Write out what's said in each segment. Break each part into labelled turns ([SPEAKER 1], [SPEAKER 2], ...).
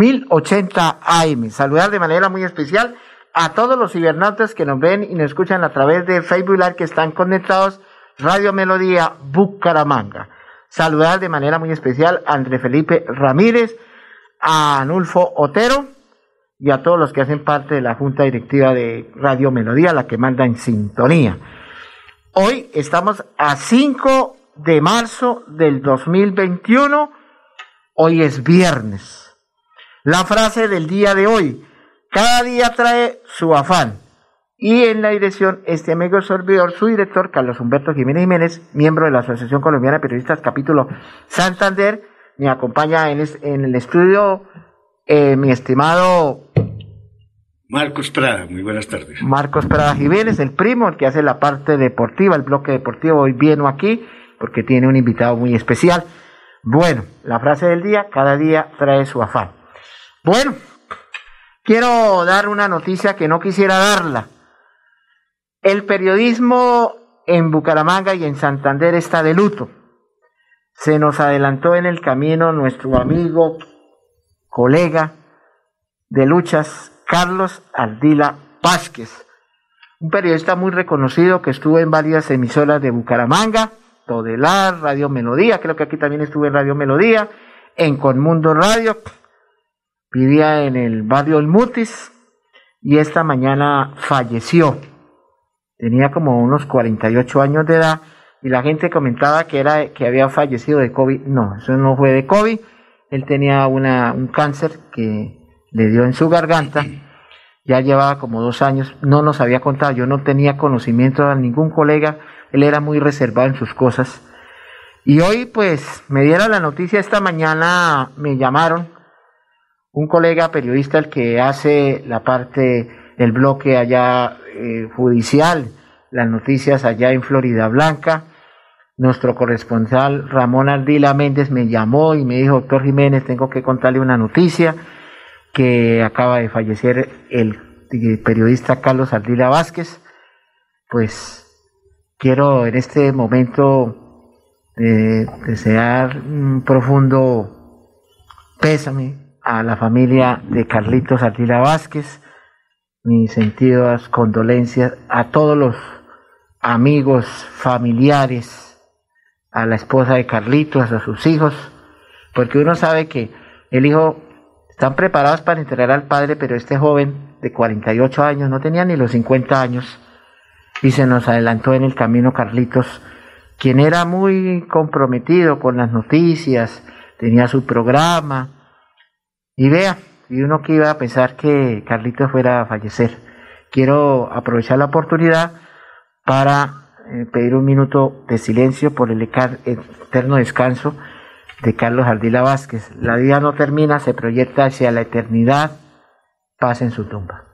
[SPEAKER 1] 1080 AM. Saludar de manera muy especial a todos los cibernautas que nos ven y nos escuchan a través de Facebook Live que están conectados Radio Melodía Bucaramanga. Saludar de manera muy especial a André Felipe Ramírez, a Anulfo Otero y a todos los que hacen parte de la Junta Directiva de Radio Melodía, la que manda en sintonía. Hoy estamos a 5 de marzo del 2021. Hoy es viernes. La frase del día de hoy, cada día trae su afán. Y en la dirección, este amigo servidor, su director, Carlos Humberto Jiménez Jiménez, miembro de la Asociación Colombiana de Periodistas Capítulo Santander, me acompaña en, el estudio eh, mi estimado
[SPEAKER 2] Marcos Prada, muy buenas tardes.
[SPEAKER 1] Marcos Prada Jiménez, el primo, el que hace la parte deportiva, el bloque deportivo, hoy viene aquí porque tiene un invitado muy especial. Bueno, la frase del día, cada día trae su afán. Bueno, quiero dar una noticia que no quisiera darla. El periodismo en Bucaramanga y en Santander está de luto. Se nos adelantó en el camino nuestro amigo, colega de luchas, Carlos Ardila Vázquez, un periodista muy reconocido que estuvo en varias emisoras de Bucaramanga, Todelar, Radio Melodía, creo que aquí también estuve en Radio Melodía, en Conmundo Radio, vivía en el barrio El Mutis y esta mañana falleció. Tenía como unos 48 años de edad y la gente comentaba que era que había fallecido de COVID. No, eso no fue de COVID. Él tenía una, un cáncer que le dio en su garganta. Ya llevaba como dos años, no nos había contado, yo no tenía conocimiento de ningún colega, él era muy reservado en sus cosas. Y hoy pues me dieron la noticia esta mañana, me llamaron un colega periodista el que hace la parte del bloque allá eh, judicial, las noticias allá en Florida Blanca. Nuestro corresponsal Ramón Ardila Méndez me llamó y me dijo, doctor Jiménez, tengo que contarle una noticia que acaba de fallecer el periodista Carlos Ardila Vázquez. Pues quiero en este momento eh, desear un profundo pésame a la familia de Carlitos Ardila Vázquez, mis sentidos condolencias a todos los amigos, familiares, a la esposa de Carlitos, a sus hijos, porque uno sabe que el hijo están preparados para entregar al padre, pero este joven de 48 años no tenía ni los 50 años y se nos adelantó en el camino Carlitos, quien era muy comprometido con las noticias, tenía su programa, y vea, y uno que iba a pensar que Carlitos fuera a fallecer. Quiero aprovechar la oportunidad para eh, pedir un minuto de silencio por el eterno descanso de Carlos Ardila Vázquez. La vida no termina, se proyecta hacia la eternidad. Paz en su tumba.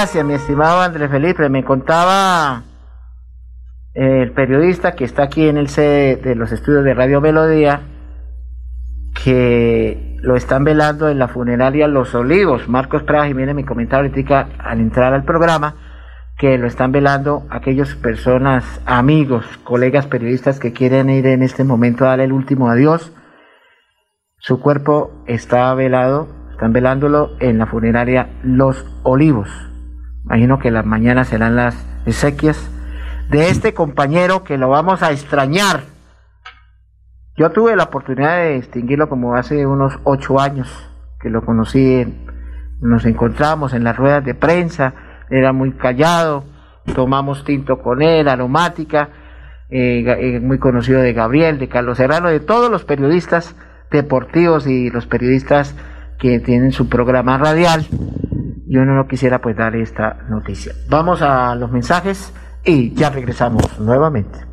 [SPEAKER 1] Gracias, mi estimado Andrés Felipe. Me contaba eh, el periodista que está aquí en el sede de los estudios de Radio Melodía que lo están velando en la funeraria Los Olivos. Marcos Prada Jiménez me comentaba ahorita al entrar al programa que lo están velando aquellas personas, amigos, colegas periodistas que quieren ir en este momento a darle el último adiós Su cuerpo está velado, están velándolo en la funeraria Los Olivos. Imagino que las mañanas serán las exequias de este compañero que lo vamos a extrañar. Yo tuve la oportunidad de distinguirlo como hace unos ocho años que lo conocí, nos encontramos en las ruedas de prensa, era muy callado, tomamos tinto con él, aromática, eh, eh, muy conocido de Gabriel, de Carlos Serrano, de todos los periodistas deportivos y los periodistas que tienen su programa radial. Yo no quisiera pues dar esta noticia. Vamos a los mensajes y ya regresamos nuevamente.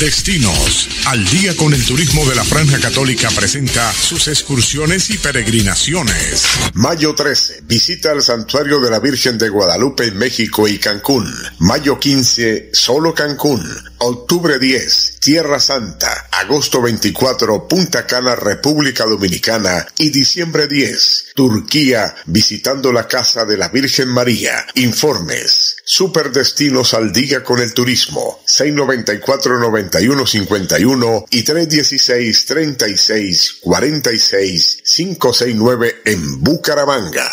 [SPEAKER 3] Destinos. Al día con el turismo de la Franja Católica presenta sus excursiones y peregrinaciones.
[SPEAKER 4] Mayo 13. Visita al Santuario de la Virgen de Guadalupe en México y Cancún. Mayo 15. Solo Cancún. Octubre 10, Tierra Santa. Agosto 24, Punta Cana, República Dominicana. Y diciembre 10, Turquía, visitando la Casa de la Virgen María. Informes. Superdestinos al día con el turismo. 694-9151 y 316-3646-569 en Bucaramanga.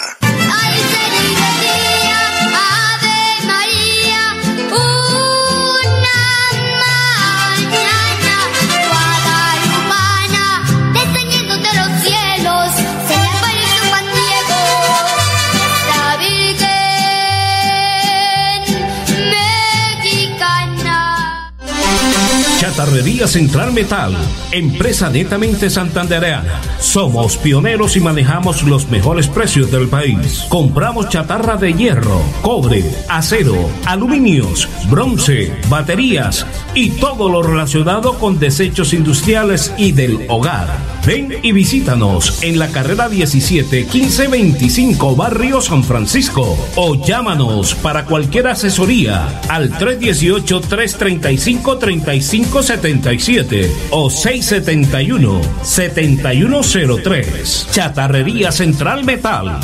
[SPEAKER 3] Chatarrería Central Metal, empresa netamente santandereana. Somos pioneros y manejamos los mejores precios del país. Compramos chatarra de hierro, cobre, acero, aluminios, bronce, baterías y todo lo relacionado con desechos industriales y del hogar. Ven y visítanos en la carrera 17 1525 Barrio San Francisco o llámanos para cualquier asesoría al 318 335 35 77 o 671 7103. Chatarrería Central Metal.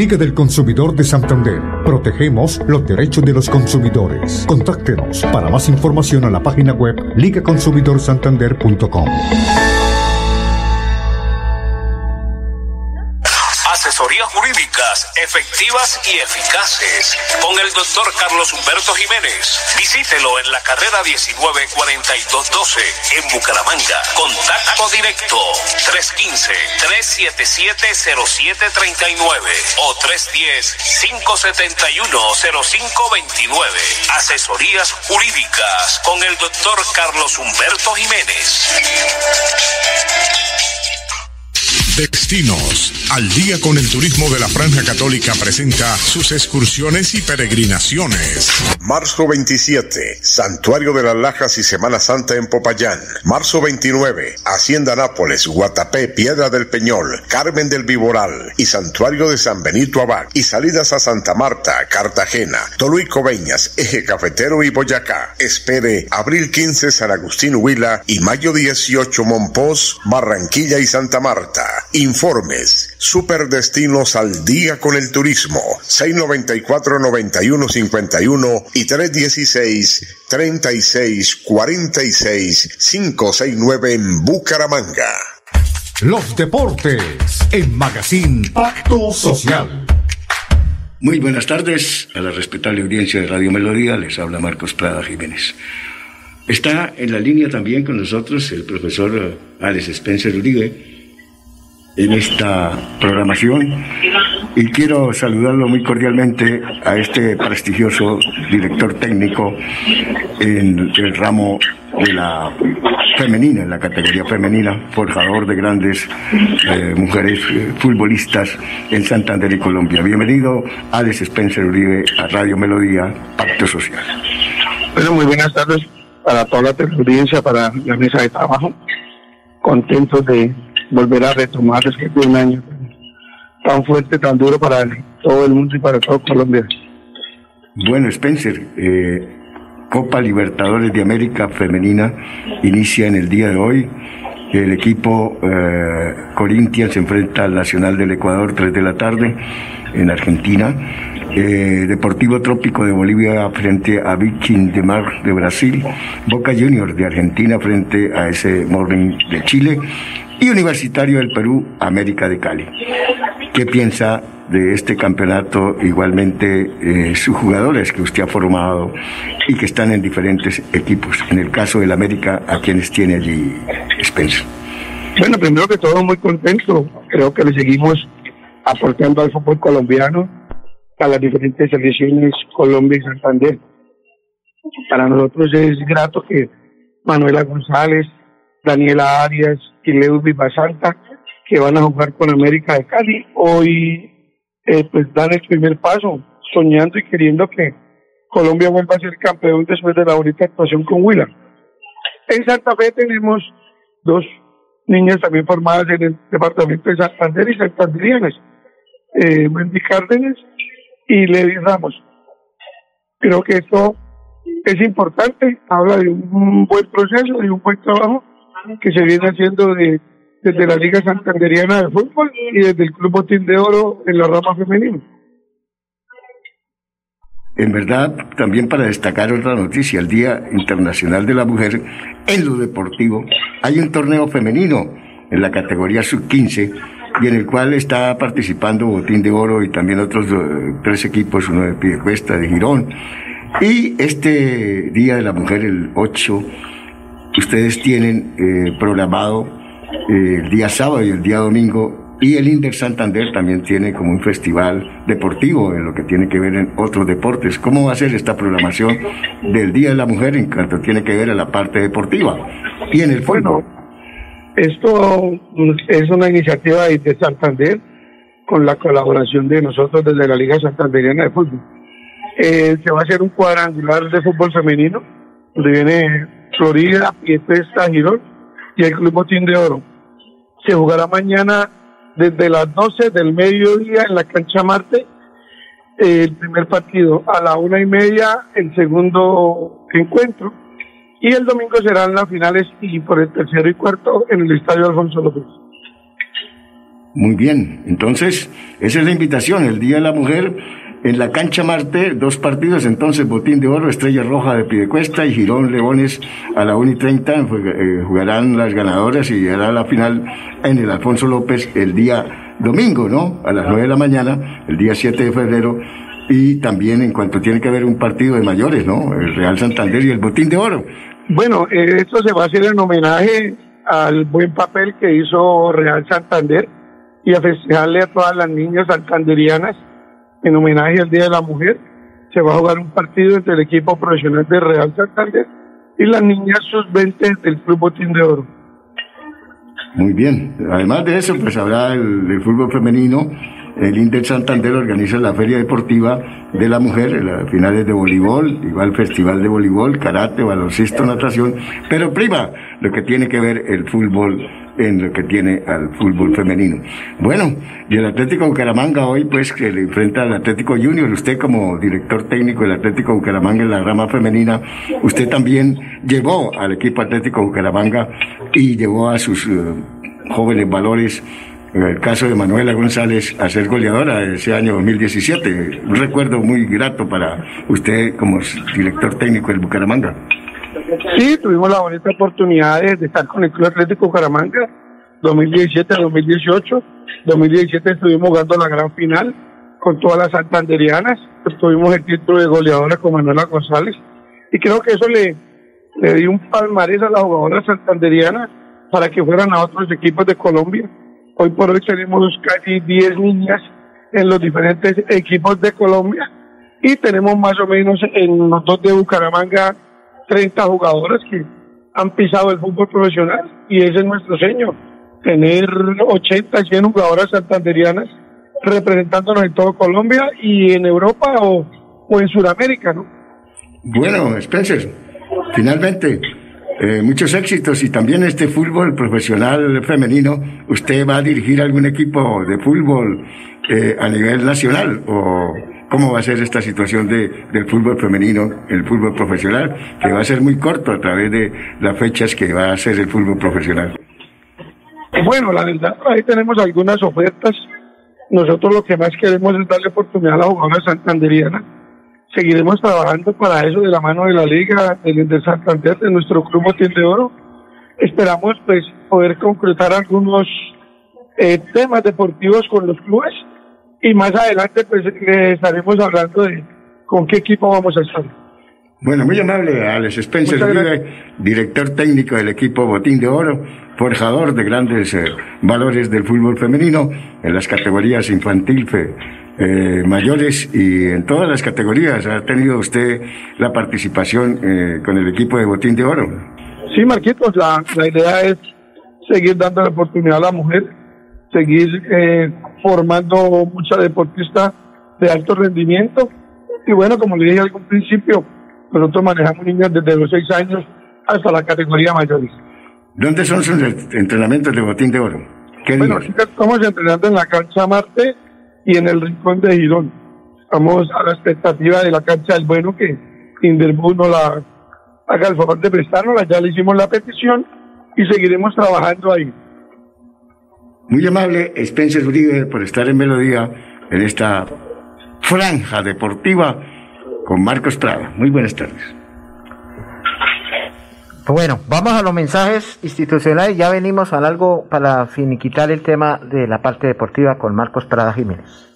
[SPEAKER 5] Liga del Consumidor de Santander. Protegemos los derechos de los consumidores. Contáctenos para más información a la página web ligaconsumidorsantander.com.
[SPEAKER 3] efectivas y eficaces con el doctor Carlos Humberto Jiménez. Visítelo en la carrera 194212 en Bucaramanga. Contacto directo 315-377-0739 o 310-571-0529. Asesorías jurídicas con el doctor Carlos Humberto Jiménez. Destinos. Al día con el turismo de la Franja Católica presenta sus excursiones y peregrinaciones.
[SPEAKER 4] Marzo 27, Santuario de las Lajas y Semana Santa en Popayán. Marzo 29, Hacienda Nápoles, Guatapé, Piedra del Peñol, Carmen del Viboral y Santuario de San Benito Abad. Y salidas a Santa Marta, Cartagena, Toluí Coveñas, Eje Cafetero y Boyacá. Espere abril 15 San Agustín Huila y mayo 18 Monpós, Barranquilla y Santa Marta. Informes. Superdestinos al día con el turismo. 694-9151 y 316-3646-569 en Bucaramanga.
[SPEAKER 5] Los deportes en Magazine Pacto Social.
[SPEAKER 2] Muy buenas tardes a la respetable audiencia de Radio Melodía. Les habla Marcos Prada Jiménez. Está en la línea también con nosotros el profesor Alex Spencer Uribe en esta programación y quiero saludarlo muy cordialmente a este prestigioso director técnico en el ramo de la femenina, en la categoría femenina, forjador de grandes eh, mujeres eh, futbolistas en Santander y Colombia. Bienvenido, Alex Spencer Uribe, a Radio Melodía, Pacto Social.
[SPEAKER 6] Bueno, muy buenas tardes para toda la audiencia, para la mesa de trabajo. Contentos de volver a retomar después de un año tan fuerte, tan duro para todo el mundo y para todo Colombia.
[SPEAKER 2] Bueno, Spencer, eh, Copa Libertadores de América Femenina inicia en el día de hoy. El equipo eh, Corinthians se enfrenta al Nacional del Ecuador 3 de la tarde en Argentina. eh, Deportivo Trópico de Bolivia frente a Viking de Mar de Brasil, Boca Juniors de Argentina frente a ese Morning de Chile y Universitario del Perú, América de Cali. ¿Qué piensa de este campeonato igualmente eh, sus jugadores que usted ha formado y que están en diferentes equipos? En el caso del América, ¿a quienes tiene allí Spencer?
[SPEAKER 6] Bueno, primero que todo muy contento. Creo que le seguimos aportando al fútbol colombiano a las diferentes selecciones Colombia y Santander. Para nosotros es grato que Manuela González, Daniela Arias y Leudy Basanta, que van a jugar con América de Cali, hoy eh, pues dan el primer paso, soñando y queriendo que Colombia vuelva a ser campeón después de la bonita actuación con Huila. En Santa Fe tenemos dos niñas también formadas en el departamento de Santander y Santanderianas, eh, Cárdenas y Levi Ramos. Creo que esto es importante, habla de un buen proceso, de un buen trabajo que se viene haciendo de, desde la Liga Santanderiana de Fútbol y desde el Club Botín de Oro en la rama femenina.
[SPEAKER 2] En verdad, también para destacar otra noticia, el Día Internacional de la Mujer, en lo deportivo, hay un torneo femenino en la categoría sub-15 y en el cual está participando Botín de Oro y también otros tres equipos, uno de Piedecuesta, de Girón. Y este Día de la Mujer, el 8, ustedes tienen eh, programado eh, el día sábado y el día domingo y el Inder Santander también tiene como un festival deportivo en lo que tiene que ver en otros deportes. ¿Cómo va a ser esta programación del Día de la Mujer en cuanto tiene que ver a la parte deportiva? Y en el
[SPEAKER 6] bueno, esto es una iniciativa de Santander con la colaboración de nosotros desde la Liga Santanderiana de Fútbol. Eh, se va a hacer un cuadrangular de fútbol femenino, donde viene Florida, Pietresta, Girón y el Club Botín de Oro. Se jugará mañana desde las 12 del mediodía en la cancha Marte, el primer partido, a la una y media el segundo encuentro, y el domingo serán las finales y por el tercero y cuarto en el Estadio Alfonso López.
[SPEAKER 2] Muy bien, entonces esa es la invitación, el Día de la Mujer en la cancha Marte, dos partidos, entonces Botín de Oro, Estrella Roja de Pidecuesta y Girón Leones a la 1 y 30 eh, jugarán las ganadoras y llegará la final en el Alfonso López el día domingo, ¿no? A las 9 de la mañana, el día 7 de febrero. Y también en cuanto tiene que haber un partido de mayores, ¿no? El Real Santander y el Botín de Oro.
[SPEAKER 6] Bueno, eh, esto se va a hacer en homenaje al buen papel que hizo Real Santander y a festejarle a todas las niñas santanderianas en homenaje al Día de la Mujer. Se va a jugar un partido entre el equipo profesional de Real Santander y las niñas sub-20 del Club Botín de Oro.
[SPEAKER 2] Muy bien. Además de eso, pues habrá el, fútbol femenino. El Inter Santander organiza la Feria Deportiva de la Mujer, las finales de voleibol, igual festival de voleibol, karate, baloncesto, natación, pero prima lo que tiene que ver el fútbol en lo que tiene al fútbol femenino. Bueno, y el Atlético Bucaramanga hoy, pues, que le enfrenta al Atlético Junior, usted como director técnico del Atlético Bucaramanga en la rama femenina, usted también llevó al equipo Atlético Bucaramanga y llevó a sus eh, jóvenes valores en el caso de Manuela González, a ser goleadora ese año 2017. Un recuerdo muy grato para usted como director técnico del Bucaramanga.
[SPEAKER 6] Sí, tuvimos la bonita oportunidad de, estar con el Club Atlético Bucaramanga 2017 2018. 2017 estuvimos jugando la gran final con todas las santanderianas. Tuvimos el título de goleadora con Manuela González. Y creo que eso le, le dio un palmarés a las jugadoras santanderianas para que fueran a otros equipos de Colombia. Hoy por hoy tenemos casi 10 niñas en los diferentes equipos de Colombia y tenemos más o menos en los dos de Bucaramanga 30 jugadoras que han pisado el fútbol profesional y ese es nuestro sueño, tener 80, 100 jugadoras santanderianas representándonos en todo Colombia y en Europa o, en Sudamérica, ¿no?
[SPEAKER 2] Bueno, Spencer, finalmente, eh, muchos éxitos y también este fútbol profesional femenino. ¿Usted va a dirigir algún equipo de fútbol eh, a nivel nacional o cómo va a ser esta situación de, del fútbol femenino, el fútbol profesional, que va a ser muy corto a través de las fechas que va a ser el fútbol profesional.
[SPEAKER 6] Bueno, la verdad, ahí tenemos algunas ofertas nosotros lo que más queremos es darle oportunidad a la jugadora santanderiana. Seguiremos trabajando para eso de la mano de la liga, de, Santander, de nuestro club Botín de Oro. Esperamos pues poder concretar algunos eh, temas deportivos con los clubes y más adelante pues estaremos hablando de con qué equipo vamos a estar.
[SPEAKER 2] Bueno, muy amable, Alex Spencer, director técnico del equipo Botín de Oro, forjador de grandes eh, valores del fútbol femenino en las categorías infantil, eh, mayores y en todas las categorías. ¿Ha tenido usted la participación eh, con el equipo de Botín de Oro?
[SPEAKER 6] Sí, Marquitos, la, la idea es seguir dando la oportunidad a la mujer, seguir formando mucha deportista de alto rendimiento. Y bueno, como le dije al principio, nosotros manejamos niños desde los 6 años hasta la categoría mayores.
[SPEAKER 2] ¿Dónde son sus entrenamientos de botín de oro?
[SPEAKER 6] ¿Qué bueno, estamos entrenando en la cancha Marte y en el rincón de Girón. Estamos a la expectativa de la cancha del bueno que Inderbus no la haga el favor de prestárnosla. Ya le hicimos la petición y seguiremos trabajando ahí.
[SPEAKER 2] Muy amable Spencer Uribe por estar en Melodía en esta franja deportiva con Marcos Prada. Muy buenas tardes.
[SPEAKER 1] Bueno, vamos a los mensajes institucionales. Ya venimos a algo para finiquitar el tema de la parte deportiva con Marcos Prada Jiménez.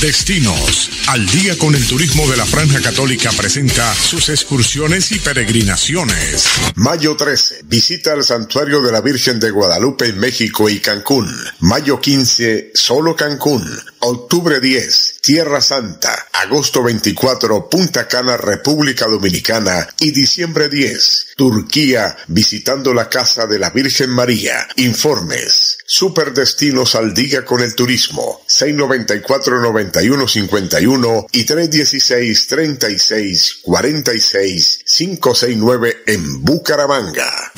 [SPEAKER 4] Destinos. Al día con el turismo de la Franja Católica presenta sus excursiones y peregrinaciones. Mayo 13. Visita al Santuario de la Virgen de Guadalupe en México y Cancún. Mayo 15. Solo Cancún. Octubre 10. Tierra Santa. Agosto 24. Punta Cana, República Dominicana. Y diciembre 10. Turquía, visitando la Casa de la Virgen María. Informes. Superdestinos al día con el turismo. 694-9151 y 316-3646-569 en Bucaramanga.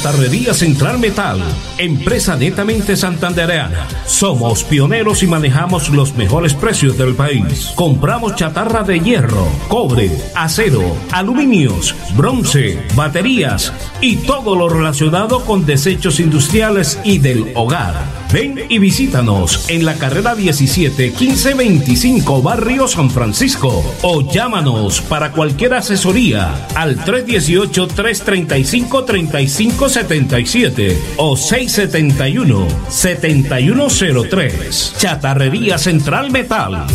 [SPEAKER 3] Chatarrería Central Metal, empresa netamente santandereana. Somos pioneros y manejamos los mejores precios del país. Compramos chatarra de hierro, cobre, acero, aluminios, bronce, baterías y todo lo relacionado con desechos industriales y del hogar. Ven y visítanos en la carrera 17 1525 Barrio San Francisco o llámanos para cualquier asesoría al 318 335 35 77 o 671-7103. Chatarrería Central Metal.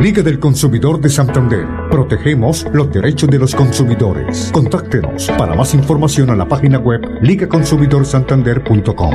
[SPEAKER 5] Liga del Consumidor de Santander. Protegemos los derechos de los consumidores. Contáctenos para más información a la página web ligaconsumidorsantander.com.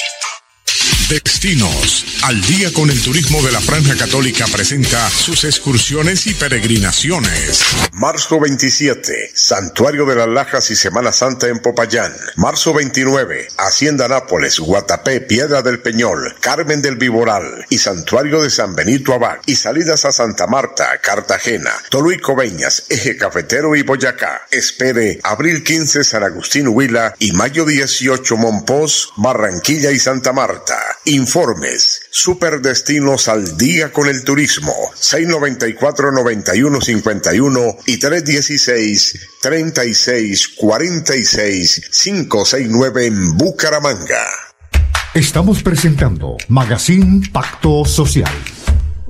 [SPEAKER 4] Destinos. Al día con el turismo de la Franja Católica presenta sus excursiones y peregrinaciones. Marzo 27, Santuario de las Lajas y Semana Santa en Popayán. Marzo 29, Hacienda Nápoles, Guatapé, Piedra del Peñol, Carmen del Viboral y Santuario de San Benito Abad. Y salidas a Santa Marta, Cartagena, Toluí Coveñas, Eje Cafetero y Boyacá. Espere abril 15 San Agustín Huila y mayo 18 Monpós, Barranquilla y Santa Marta. Informes. Superdestinos al día con el turismo. 694-9151 y 316-3646-569 en Bucaramanga.
[SPEAKER 5] Estamos presentando Magazine Pacto Social.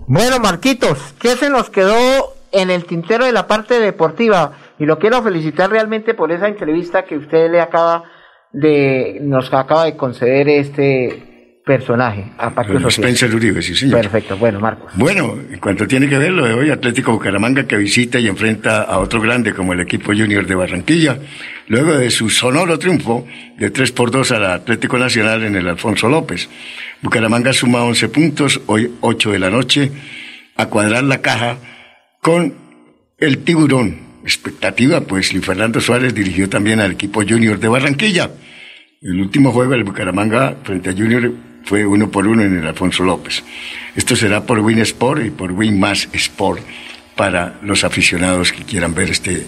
[SPEAKER 1] Bueno, Marquitos, ¿qué se nos quedó en el tintero de la parte deportiva? Y lo quiero felicitar realmente por esa entrevista que usted le acaba de, nos acaba de conceder este personaje a Social.
[SPEAKER 2] Spencer Uribe, sí, señor.
[SPEAKER 1] Perfecto, bueno, Marcos.
[SPEAKER 2] Bueno, en cuanto tiene que ver lo de hoy, Atlético Bucaramanga que visita y enfrenta a otro grande como el equipo Junior de Barranquilla, luego de su sonoro triunfo de 3 por 2 al Atlético Nacional en el Alfonso López. Bucaramanga suma 11 puntos, hoy 8 de la noche, a cuadrar la caja con el tiburón. Expectativa, pues Luis Fernando Suárez dirigió también al equipo Junior de Barranquilla. El último juego del Bucaramanga frente a Junior fue uno por uno en el Alfonso López. Esto será por Win Sport y por Win Más Sport para los aficionados que quieran ver este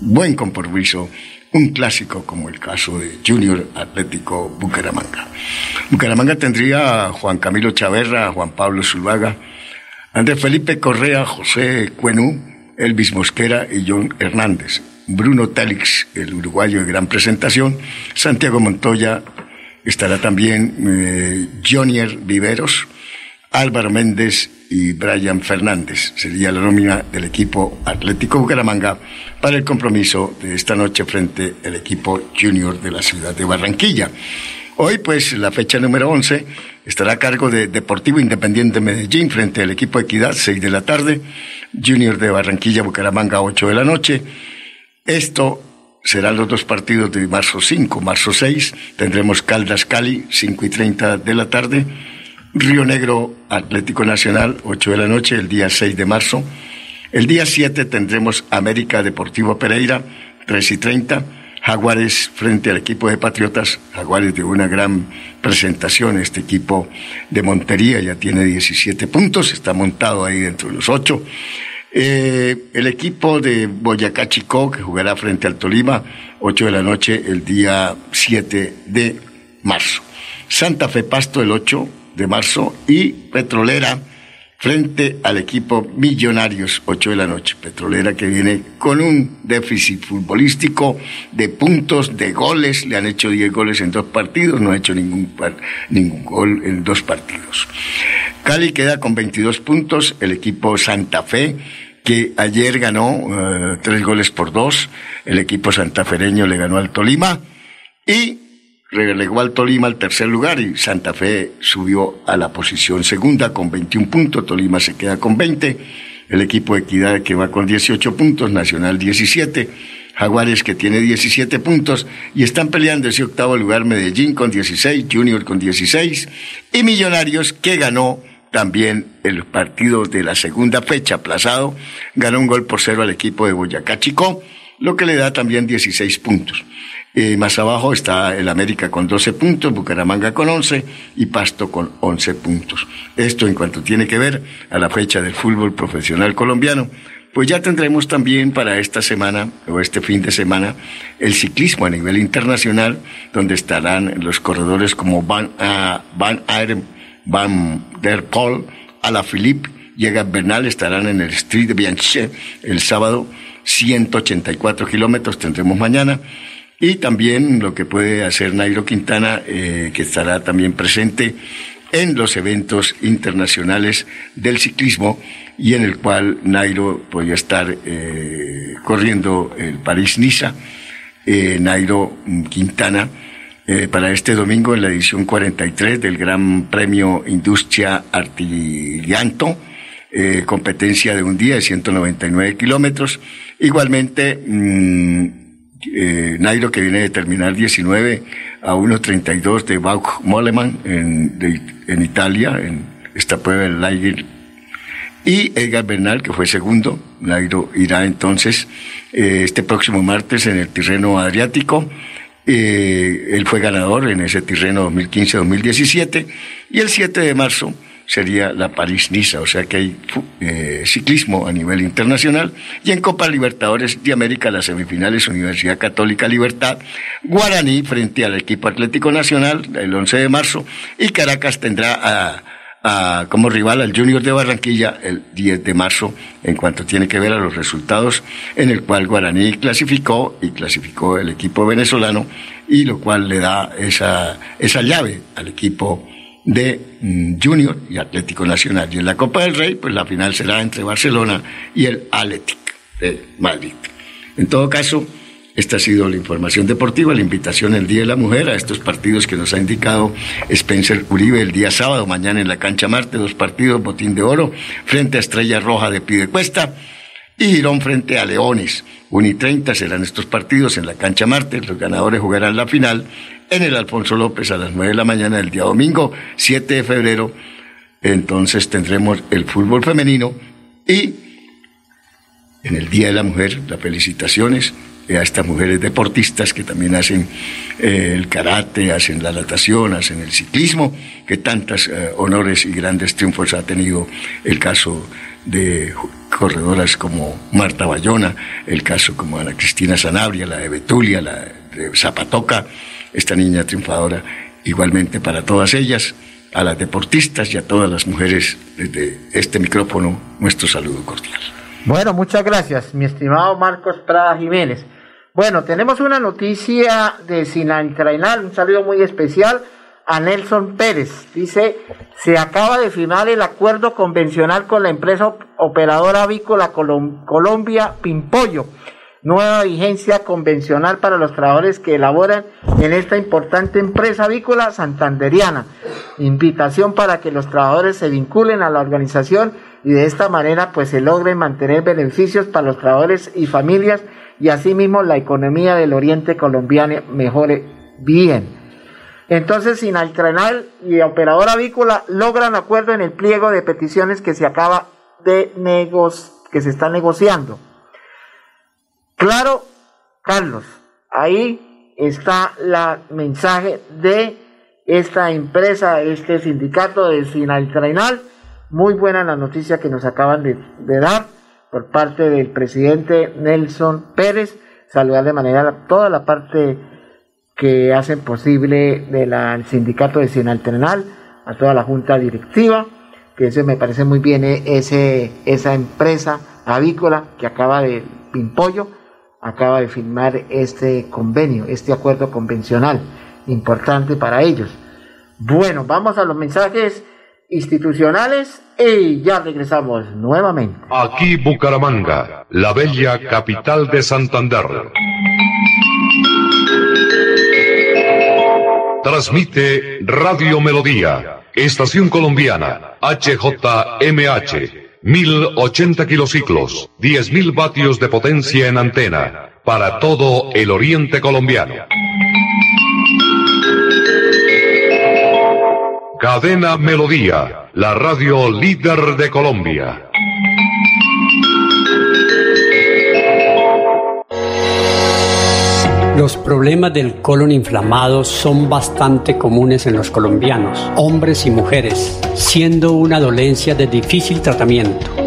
[SPEAKER 2] buen compromiso, un clásico como el caso de Junior Atlético Bucaramanga. Bucaramanga tendría a Juan Camilo Chaverra, a Juan Pablo Zuluaga, Andrés Felipe Correa, José Cuenú, Elvis Mosquera y John Hernández. Bruno Télix, el uruguayo de gran presentación. Santiago Montoya, estará también eh, Jonier Viveros, Álvaro Méndez y Brian Fernández. Sería la nómina del equipo Atlético Bucaramanga para el compromiso de esta noche frente al equipo junior de la ciudad de Barranquilla. Hoy, pues, la fecha número 11 estará a cargo de Deportivo Independiente Medellín frente al equipo Equidad, 6 de la tarde. Junior de Barranquilla, Bucaramanga, 8 de la noche. Esto serán los dos partidos de marzo 5, marzo 6. Tendremos Caldas Cali, 5 y 30 de la tarde. Río Negro Atlético Nacional, 8 de la noche, el día 6 de marzo. El día 7 tendremos América Deportivo Pereira, 3 y 30. Jaguares frente al equipo de Patriotas. Jaguares de una gran presentación. Este equipo de Montería ya tiene 17 puntos, está montado ahí dentro de los 8. Eh, el equipo de Boyacá Chicó, que jugará frente al Tolima, 8 de la noche, el día 7 de marzo. Santa Fe Pasto, el 8 de marzo, y Petrolera frente al equipo Millonarios, 8 de la noche. Petrolera que viene con un déficit futbolístico de puntos, de goles. Le han hecho 10 goles en dos partidos, no ha hecho ningún, ningún gol en dos partidos. Cali queda con 22 puntos, el equipo Santa Fe que ayer ganó uh, tres goles por dos, el equipo santafereño le ganó al Tolima y relegó al Tolima al tercer lugar y Santa Fe subió a la posición segunda con 21 puntos, Tolima se queda con 20, el equipo de Equidad que va con 18 puntos, Nacional 17, Jaguares que tiene 17 puntos y están peleando ese octavo lugar Medellín con 16, Junior con 16 y Millonarios que ganó también el partido de la segunda fecha aplazado, ganó un gol por cero al equipo de Boyacá Chico, lo que le da también 16 puntos. Eh, más abajo está el América con 12 puntos, Bucaramanga con 11 y Pasto con 11 puntos. Esto en cuanto tiene que ver a la fecha del fútbol profesional colombiano. Pues ya tendremos también para esta semana o este fin de semana el ciclismo a nivel internacional, donde estarán los corredores como Van, uh, Van Aeren, Van der Poel, a la Philippe, llega Bernal, estarán en el Street de Bianche el sábado, 184 kilómetros tendremos mañana. Y también lo que puede hacer Nairo Quintana, eh, que estará también presente en los eventos internacionales del ciclismo y en el cual Nairo podría estar eh, corriendo el París-Niza. Eh, Nairo Quintana eh, para este domingo en la edición 43 del Gran Premio Industria Artillanto, eh, competencia de un día de 199 kilómetros. Igualmente, mmm, eh, Nairo que viene de terminar 19 a 1.32 de Bauch Moleman en, de, en Italia, en esta prueba del Liger. Y Edgar Bernal, que fue segundo, Nairo irá entonces eh, este próximo martes en el Tirreno Adriático. Eh, él fue ganador en ese Tirreno 2015-2017 y el 7 de marzo sería la París-Niza, o sea que hay eh, ciclismo a nivel internacional y en Copa Libertadores de América las semifinales Universidad Católica Libertad, Guaraní frente al equipo Atlético Nacional el 11 de marzo y Caracas tendrá a, a, como rival al Junior de Barranquilla el 10 de marzo en cuanto tiene que ver a los resultados en el cual Guaraní clasificó y clasificó el equipo venezolano y lo cual le da esa, esa llave al equipo de mm, Junior y Atlético Nacional. Y en la Copa del Rey, pues la final será entre Barcelona y el Athletic de Madrid. En todo caso, Esta ha sido la información deportiva, la invitación el Día de la Mujer a estos partidos que nos ha indicado Spencer Uribe el día sábado, mañana en la cancha Marte, dos partidos, Botín de Oro, frente a Estrella Roja de Pidecuesta y Girón frente a Leones. 1 y 30 serán estos partidos en la cancha Marte, los ganadores jugarán la final en el Alfonso López a las 9 de la mañana del día domingo, 7 de febrero. Entonces tendremos el fútbol femenino y en el Día de la Mujer, las felicitaciones a estas mujeres deportistas que también hacen eh, el karate, hacen la natación, hacen el ciclismo, que tantos eh, honores y grandes triunfos ha tenido el caso de corredoras como Marta Bayona, el caso como Ana Cristina Sanabria, la de Betulia, la de Zapatoca, esta niña triunfadora, igualmente para todas ellas, a las deportistas y a todas las mujeres desde este micrófono, nuestro saludo cordial.
[SPEAKER 1] Bueno, muchas gracias, mi estimado Marcos Prada Jiménez. Bueno, tenemos una noticia de Sinantrainal, un saludo muy especial a Nelson Pérez. Dice, se acaba de firmar el acuerdo convencional con la empresa operadora avícola Colombia Pimpollo. Nueva vigencia convencional para los trabajadores que elaboran en esta importante empresa avícola santanderiana. Invitación para que los trabajadores se vinculen a la organización y de esta manera pues se logren mantener beneficios para los trabajadores y familias y asimismo la economía del oriente colombiano mejore bien. Entonces, Sinaltrenal y Operador Avícola logran acuerdo en el pliego de peticiones que se acaba de negociar, que se está negociando. Claro, Carlos, ahí está el mensaje de esta empresa, este sindicato de Sinaltrenal. Muy buena la noticia que nos acaban de dar por parte del presidente Nelson Pérez, saludar de manera toda la parte que hacen posible del sindicato de Sinalternal, a toda la junta directiva, que eso me parece muy bien, eh, ese, esa empresa avícola que acaba de, Pimpollo, acaba de firmar este convenio, este acuerdo convencional, importante para ellos. Bueno, vamos a los mensajes institucionales y ya regresamos nuevamente.
[SPEAKER 3] Aquí Bucaramanga, la bella capital de Santander. Transmite Radio Melodía, Estación Colombiana, HJMH, 1080 kilociclos, 10.000 vatios de potencia en antena, para todo el oriente colombiano. Cadena Melodía, la radio líder de Colombia.
[SPEAKER 7] Los problemas del colon inflamado son bastante comunes en los colombianos, hombres y mujeres, siendo una dolencia de difícil tratamiento.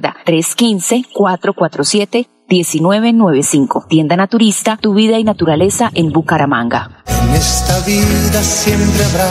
[SPEAKER 8] 315-447 1995. Tienda Naturista, tu vida y naturaleza en Bucaramanga.
[SPEAKER 9] En esta vida siempre habrá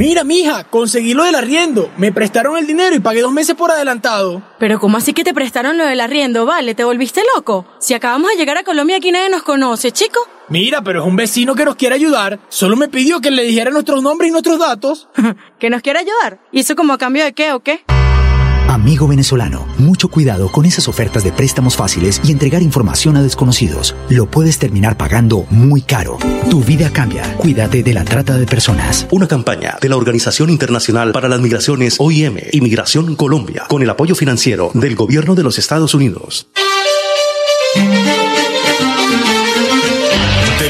[SPEAKER 10] Mira, mija, conseguí lo del arriendo. Me prestaron el dinero y pagué dos meses por adelantado.
[SPEAKER 11] Pero ¿cómo así que te prestaron lo del arriendo? Vale, ¿te volviste loco? Si acabamos de llegar a Colombia aquí nadie nos conoce, chico.
[SPEAKER 10] Mira, pero es un vecino que nos quiere ayudar. Solo me pidió que le dijera nuestros nombres y nuestros datos.
[SPEAKER 11] ¿Que nos quiere ayudar? ¿Y eso como a cambio de qué o qué?
[SPEAKER 12] Amigo venezolano, mucho cuidado con esas ofertas de préstamos fáciles y entregar información a desconocidos. Lo puedes terminar pagando muy caro. Tu vida cambia. Cuídate de la trata de personas.
[SPEAKER 13] Una campaña de la Organización Internacional para las Migraciones OIM, Inmigración Colombia, con el apoyo financiero del Gobierno de los Estados Unidos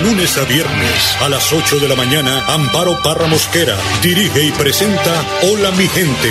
[SPEAKER 14] lunes a viernes a las 8 de la mañana, Amparo Parra Mosquera dirige y presenta Hola mi gente.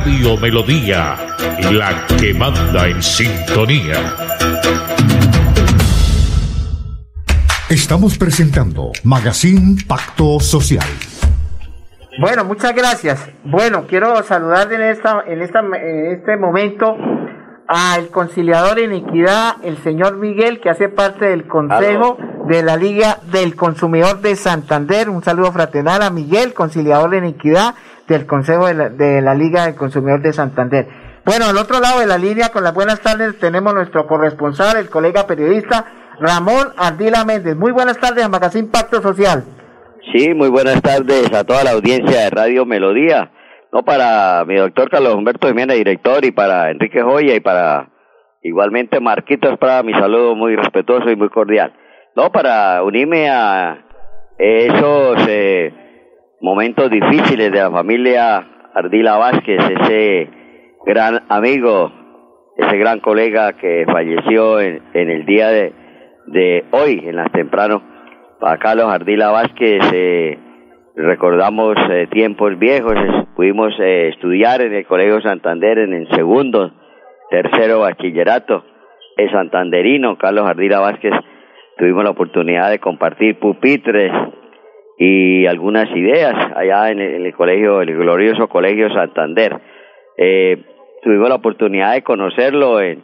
[SPEAKER 3] Radio Melodía, la que manda en sintonía.
[SPEAKER 5] Estamos presentando Magazine Pacto Social.
[SPEAKER 1] Bueno, muchas gracias. Bueno, quiero saludar en, esta, en, esta, en este momento al conciliador en equidad, el señor Miguel, que hace parte del Consejo de la Liga del Consumidor de Santander. Un saludo fraternal a Miguel, conciliador en equidad del Consejo de la, de Liga del Consumidor de Santander. Bueno, al otro lado de la línea, con las buenas tardes, tenemos nuestro corresponsal, el colega periodista Ramón Ardila Méndez. Muy buenas tardes a Magazine Pacto Social.
[SPEAKER 15] Sí, muy buenas tardes a toda la audiencia de Radio Melodía. No para mi doctor Carlos Humberto Jiménez, director, y para Enrique Joya, y para igualmente Marquitos para mi saludo muy respetuoso y muy cordial. Para unirme a esos eh, momentos difíciles de la familia Ardila Vázquez, ese gran amigo, ese gran colega que falleció en, el día de, hoy, en las temprano. Para Carlos Ardila Vázquez, eh, recordamos eh, tiempos viejos, pudimos estudiar en el Colegio Santander en el segundo, tercero bachillerato, el santanderino Carlos Ardila Vázquez, tuvimos la oportunidad de compartir pupitres y algunas ideas allá en el, colegio, el glorioso Colegio Santander. Eh, tuvimos la oportunidad de conocerlo en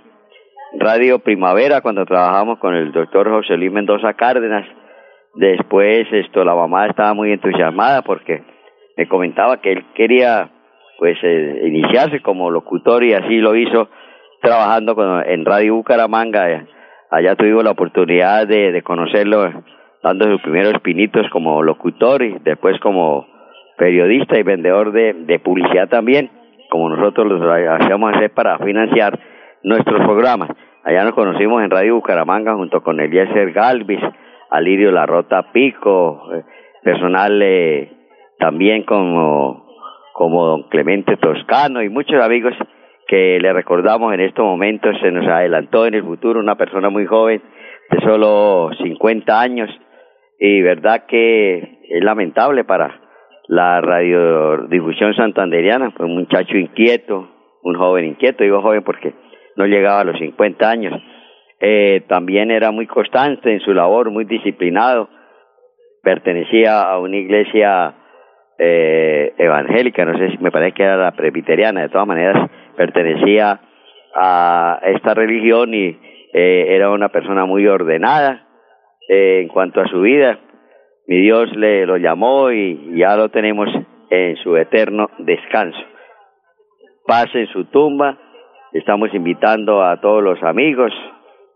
[SPEAKER 15] Radio Primavera cuando trabajamos con el doctor José Luis Mendoza Cárdenas. Después esto la mamá estaba muy entusiasmada porque me comentaba que él quería pues eh, iniciarse como locutor y así lo hizo trabajando con, en Radio Bucaramanga. Allá tuvimos la oportunidad de, de conocerlo dando sus primeros pinitos como locutor y después como periodista y vendedor de, de publicidad también, como nosotros lo hacíamos hacer para financiar nuestros programas. Allá nos conocimos en Radio Bucaramanga junto con Eliezer Galvis, Alirio Larrota Pico, eh, personal eh, también como, como don Clemente Toscano y muchos amigos que le recordamos en estos momentos, se nos adelantó en el futuro una persona muy joven de solo 50 años y verdad que es lamentable para la radiodifusión santanderiana, fue un muchacho inquieto, un joven inquieto, digo joven porque no llegaba a los 50 años. Eh, también era muy constante en su labor, muy disciplinado, pertenecía a una iglesia eh, evangélica, no sé si me parece que era la presbiteriana, de todas maneras pertenecía a esta religión y eh, era una persona muy ordenada eh, en cuanto a su vida. Mi Dios le lo llamó y ya lo tenemos en su eterno descanso. Paz en su tumba. Estamos invitando a todos los amigos,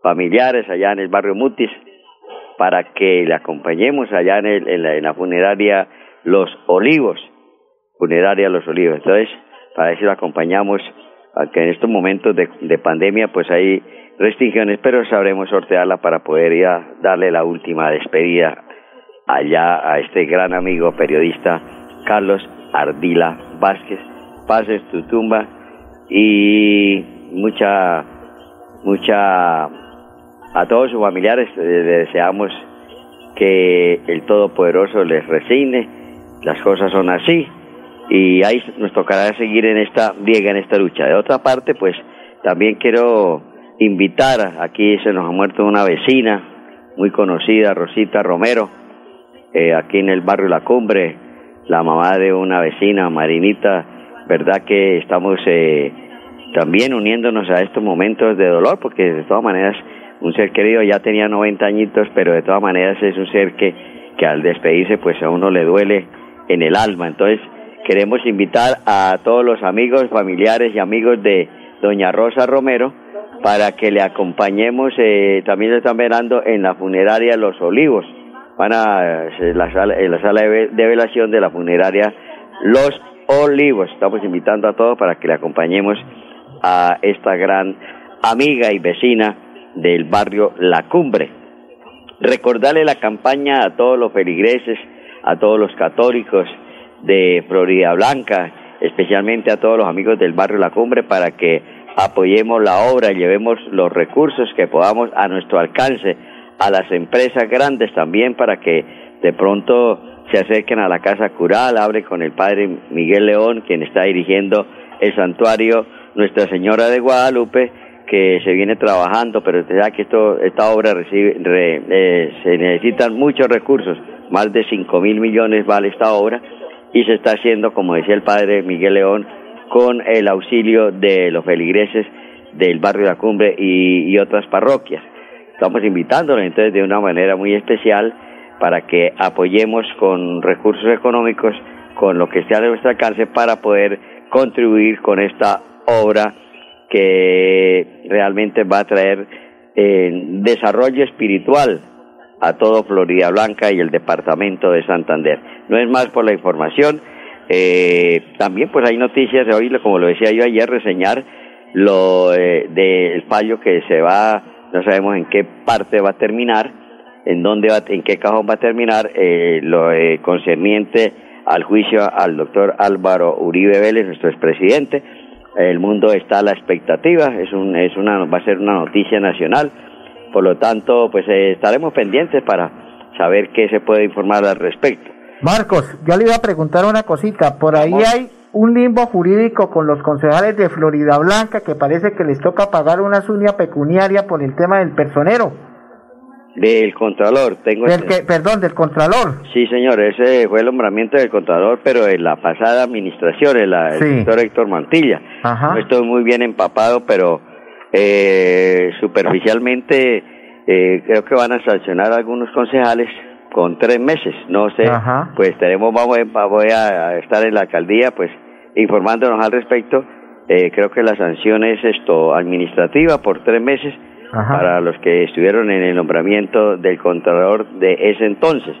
[SPEAKER 15] familiares allá en el barrio Mutis para que le acompañemos allá en, el, en, la, en la funeraria Los Olivos. Funeraria Los Olivos. Entonces, para eso lo acompañamos, aunque en estos momentos de, de pandemia pues hay restricciones, pero sabremos sortearla para poder darle la última despedida allá a este gran amigo periodista Carlos Ardila Vázquez. Pases tu tumba y mucha, mucha, a todos sus familiares le deseamos que el Todopoderoso les resigne, las cosas son así y ahí nos tocará seguir en esta briega, en esta lucha. De otra parte, pues también quiero invitar, aquí se nos ha muerto una vecina muy conocida, Rosita Romero, eh, aquí en el barrio La Cumbre, la mamá de una vecina, Marinita, verdad que estamos eh, también uniéndonos a estos momentos de dolor, porque de todas maneras un ser querido ya tenía 90 añitos, pero de todas maneras es un ser que, que al despedirse pues a uno le duele en el alma. Entonces queremos invitar a todos los amigos, familiares y amigos de doña Rosa Romero, para que le acompañemos, eh, también lo están verando en la funeraria Los Olivos, van a en la sala, en la sala de, de velación de la funeraria Los Olivos. Estamos invitando a todos para que le acompañemos a esta gran amiga y vecina del barrio La Cumbre. Recordarle la campaña a todos los feligreses, a todos los católicos de Florida Blanca, especialmente a todos los amigos del barrio La Cumbre, para que apoyemos la obra, llevemos los recursos que podamos a nuestro alcance, a las empresas grandes también, para que de pronto se acerquen a la Casa Cural, hable con el padre Miguel León, quien está dirigiendo el santuario Nuestra Señora de Guadalupe, que se viene trabajando, pero usted sabe que esta obra recibe, re- eh, se necesitan muchos recursos, más de cinco mil millones vale esta obra, y se está haciendo, como decía el padre Miguel León, con el auxilio de los feligreses del barrio de la Cumbre y, otras parroquias. Estamos invitándolos entonces de una manera muy especial para que apoyemos con recursos económicos, con lo que esté a nuestro alcance para poder contribuir con esta obra que realmente va a traer eh, desarrollo espiritual a todo Florida Blanca y el departamento de Santander. No es más por la información. Eh, también pues hay noticias de hoy, como lo decía yo ayer, reseñar lo eh, del fallo que se va, no sabemos en qué parte va a terminar, en dónde va, en qué cajón va a terminar, eh, lo eh, concerniente al juicio al doctor Álvaro Uribe Vélez, nuestro expresidente. El mundo está a la expectativa, es un, es una, va a ser una noticia nacional, por lo tanto, pues eh, estaremos pendientes para saber qué se puede informar al respecto.
[SPEAKER 1] Marcos, yo le iba a preguntar una cosita. Por ahí hay un limbo jurídico con los concejales de Florida Blanca que parece que les toca pagar una suña pecuniaria por el tema del personero.
[SPEAKER 15] Del Contralor, tengo
[SPEAKER 1] Del que, perdón, del Contralor.
[SPEAKER 15] Sí, señor, ese fue el nombramiento del Contralor, pero en la pasada administración, en la,
[SPEAKER 1] Sí.
[SPEAKER 15] el doctor Héctor Mantilla.
[SPEAKER 1] Ajá.
[SPEAKER 15] No estoy muy bien empapado, pero eh, superficialmente eh, creo que van a sancionar a algunos concejales con tres meses. No sé,
[SPEAKER 1] Ajá.
[SPEAKER 15] pues tenemos, vamos, a- voy a, estar en la alcaldía, pues informándonos al respecto. Eh, creo que la sanción es esto administrativa por tres meses
[SPEAKER 1] Ajá.
[SPEAKER 15] para los que estuvieron en el nombramiento del Contralor de ese entonces,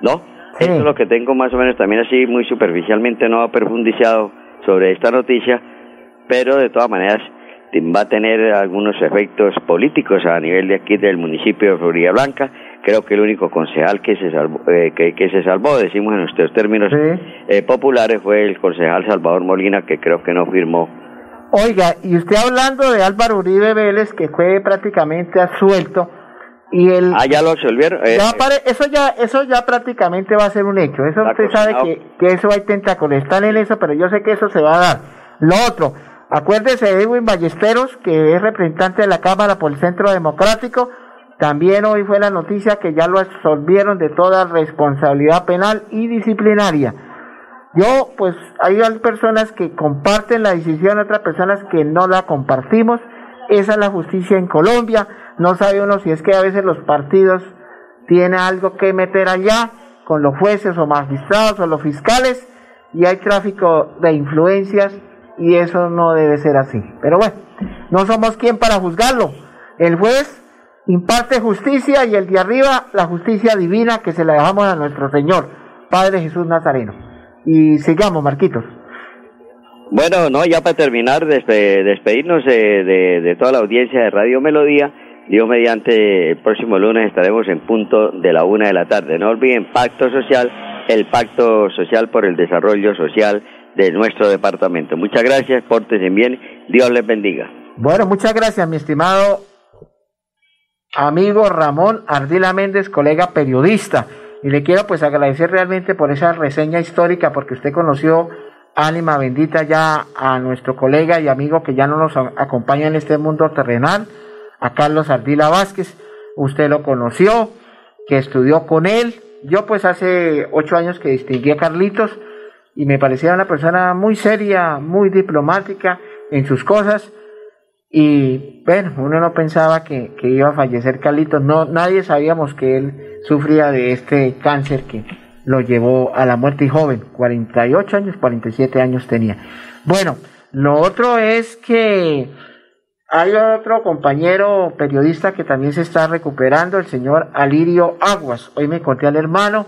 [SPEAKER 15] ¿no? Eso es lo que tengo más o menos también así muy superficialmente, no ha profundizado sobre esta noticia, pero de todas maneras va a tener algunos efectos políticos a nivel de aquí del municipio de Florida Blanca. Creo que el único concejal que se salvó, eh, que, que se salvó decimos en nuestros términos eh, populares, fue el concejal Salvador Molina, que creo que no firmó
[SPEAKER 1] Oiga, y usted hablando de Álvaro Uribe Vélez, que fue prácticamente absuelto, y el...
[SPEAKER 15] Ah, ya lo absolvieron. Eh,
[SPEAKER 1] Ya pare- eso ya eso ya prácticamente va a ser un hecho. Eso usted sabe que, que eso hay tentáculos, están en eso, pero yo sé que eso se va a dar. Lo otro, acuérdese de Edwin Ballesteros, que es representante de la Cámara por el Centro Democrático. También hoy fue la noticia que ya lo absolvieron de toda responsabilidad penal y disciplinaria. Yo, pues, hay personas que comparten la decisión, otras personas que no la compartimos. Esa es la justicia en Colombia. No sabe uno si es que a veces los partidos tienen algo que meter allá con los jueces o magistrados o los fiscales y hay tráfico de influencias y eso no debe ser así. Pero bueno, no somos quien para juzgarlo. El juez imparte justicia y el de arriba la justicia divina que se la dejamos a nuestro Señor, Padre Jesús Nazareno. Y sigamos, Marquitos.
[SPEAKER 15] Bueno, no, ya para terminar, despe- despedirnos de, de toda la audiencia de Radio Melodía. Dios mediante, el próximo lunes estaremos en punto de la una de la tarde. No olviden Pacto Social, el Pacto Social por el Desarrollo Social de nuestro departamento. Muchas gracias, pórtense bien, Dios les bendiga.
[SPEAKER 1] Bueno, muchas gracias, mi estimado amigo Ramón Ardila Méndez, colega periodista. Y le quiero pues agradecer realmente por esa reseña histórica, porque usted conoció ánima bendita ya a nuestro colega y amigo que ya no nos acompaña en este mundo terrenal, a Carlos Ardila Vázquez. Usted lo conoció, que estudió con él. Yo pues hace ocho años que distinguí a Carlitos y me parecía una persona muy seria, muy diplomática en sus cosas. Y bueno, uno no pensaba que, que iba a fallecer Carlitos. No, nadie sabíamos que él sufría de este cáncer que lo llevó a la muerte y joven. 48 años, 47 años tenía. Bueno, lo otro es que Hay otro compañero periodista que también se está recuperando, el señor Alirio Aguas. Hoy me conté al hermano,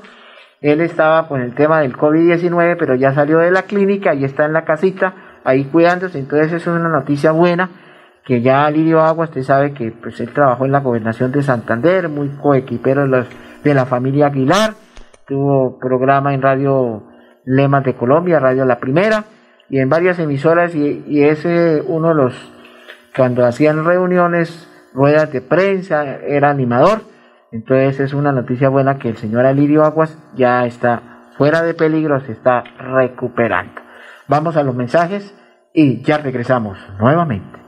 [SPEAKER 1] él estaba con el tema del COVID-19, pero ya salió de la clínica y está en la casita, ahí cuidándose. Entonces es una noticia buena, que ya Alirio Aguas, usted sabe que pues, él trabajó en la gobernación de Santander, muy coequipero de, de la familia Aguilar, tuvo programa en Radio Lemas de Colombia, Radio La Primera, y en varias emisoras, y, y es uno de los cuando hacían reuniones, ruedas de prensa, era animador. Entonces es una noticia buena que el señor Alirio Aguas ya está fuera de peligro, se está recuperando. Vamos a los mensajes y ya regresamos nuevamente.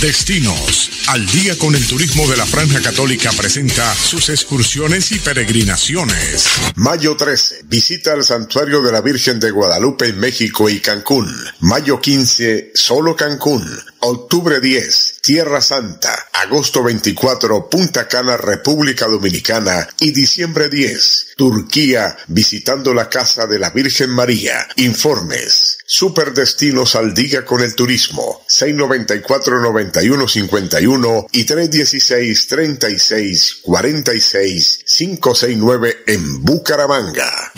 [SPEAKER 4] Destinos. Al día con el turismo de la Franja Católica presenta sus excursiones y peregrinaciones. Mayo 13. Visita al Santuario de la Virgen de Guadalupe en México y Cancún. Mayo 15. Solo Cancún. Octubre 10, Tierra Santa. Agosto 24, Punta Cana, República Dominicana. Y diciembre 10, Turquía, visitando la Casa de la Virgen María. Informes. Superdestinos al día con el turismo. 694-9151 y 316-3646-569 en Bucaramanga.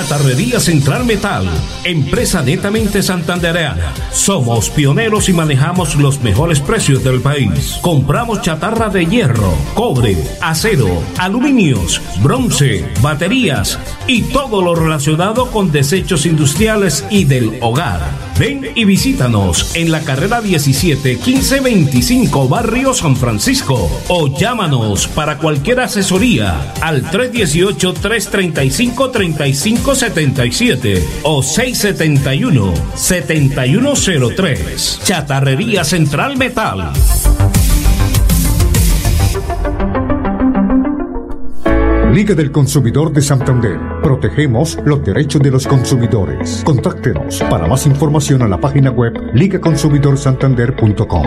[SPEAKER 3] Cat Chatarrería Central Metal, empresa netamente santandereana. Somos pioneros y manejamos los mejores precios del país. Compramos chatarra de hierro, cobre, acero, aluminios, bronce, baterías y todo lo relacionado con desechos industriales y del hogar. Ven y visítanos en la carrera 17 1525 Barrio San Francisco o llámanos para cualquier asesoría al 318 335 35 577 o 671-7103. Chatarrería Central Metal.
[SPEAKER 5] Liga del Consumidor de Santander. Protegemos los derechos de los consumidores. Contáctenos para más información a la página web ligaconsumidorsantander.com.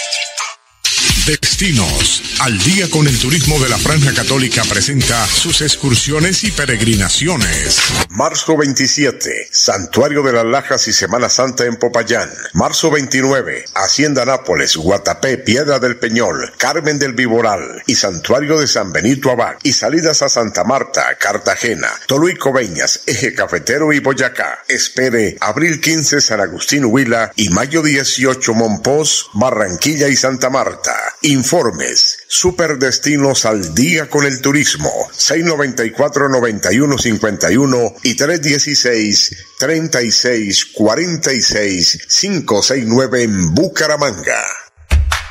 [SPEAKER 4] Destinos. Al día con el turismo de la Franja Católica presenta sus excursiones y peregrinaciones. Marzo 27, Santuario de las Lajas y Semana Santa en Popayán. Marzo 29, Hacienda Nápoles, Guatapé, Piedra del Peñol, Carmen del Viboral y Santuario de San Benito Abad. Y salidas a Santa Marta, Cartagena, Toluí Coveñas, Eje Cafetero y Boyacá. Espere abril 15 San Agustín Huila y mayo 18 Monpós, Barranquilla y Santa Marta. Informes. Superdestinos al día con el turismo. 694-9151 y 316-3646-569 en Bucaramanga.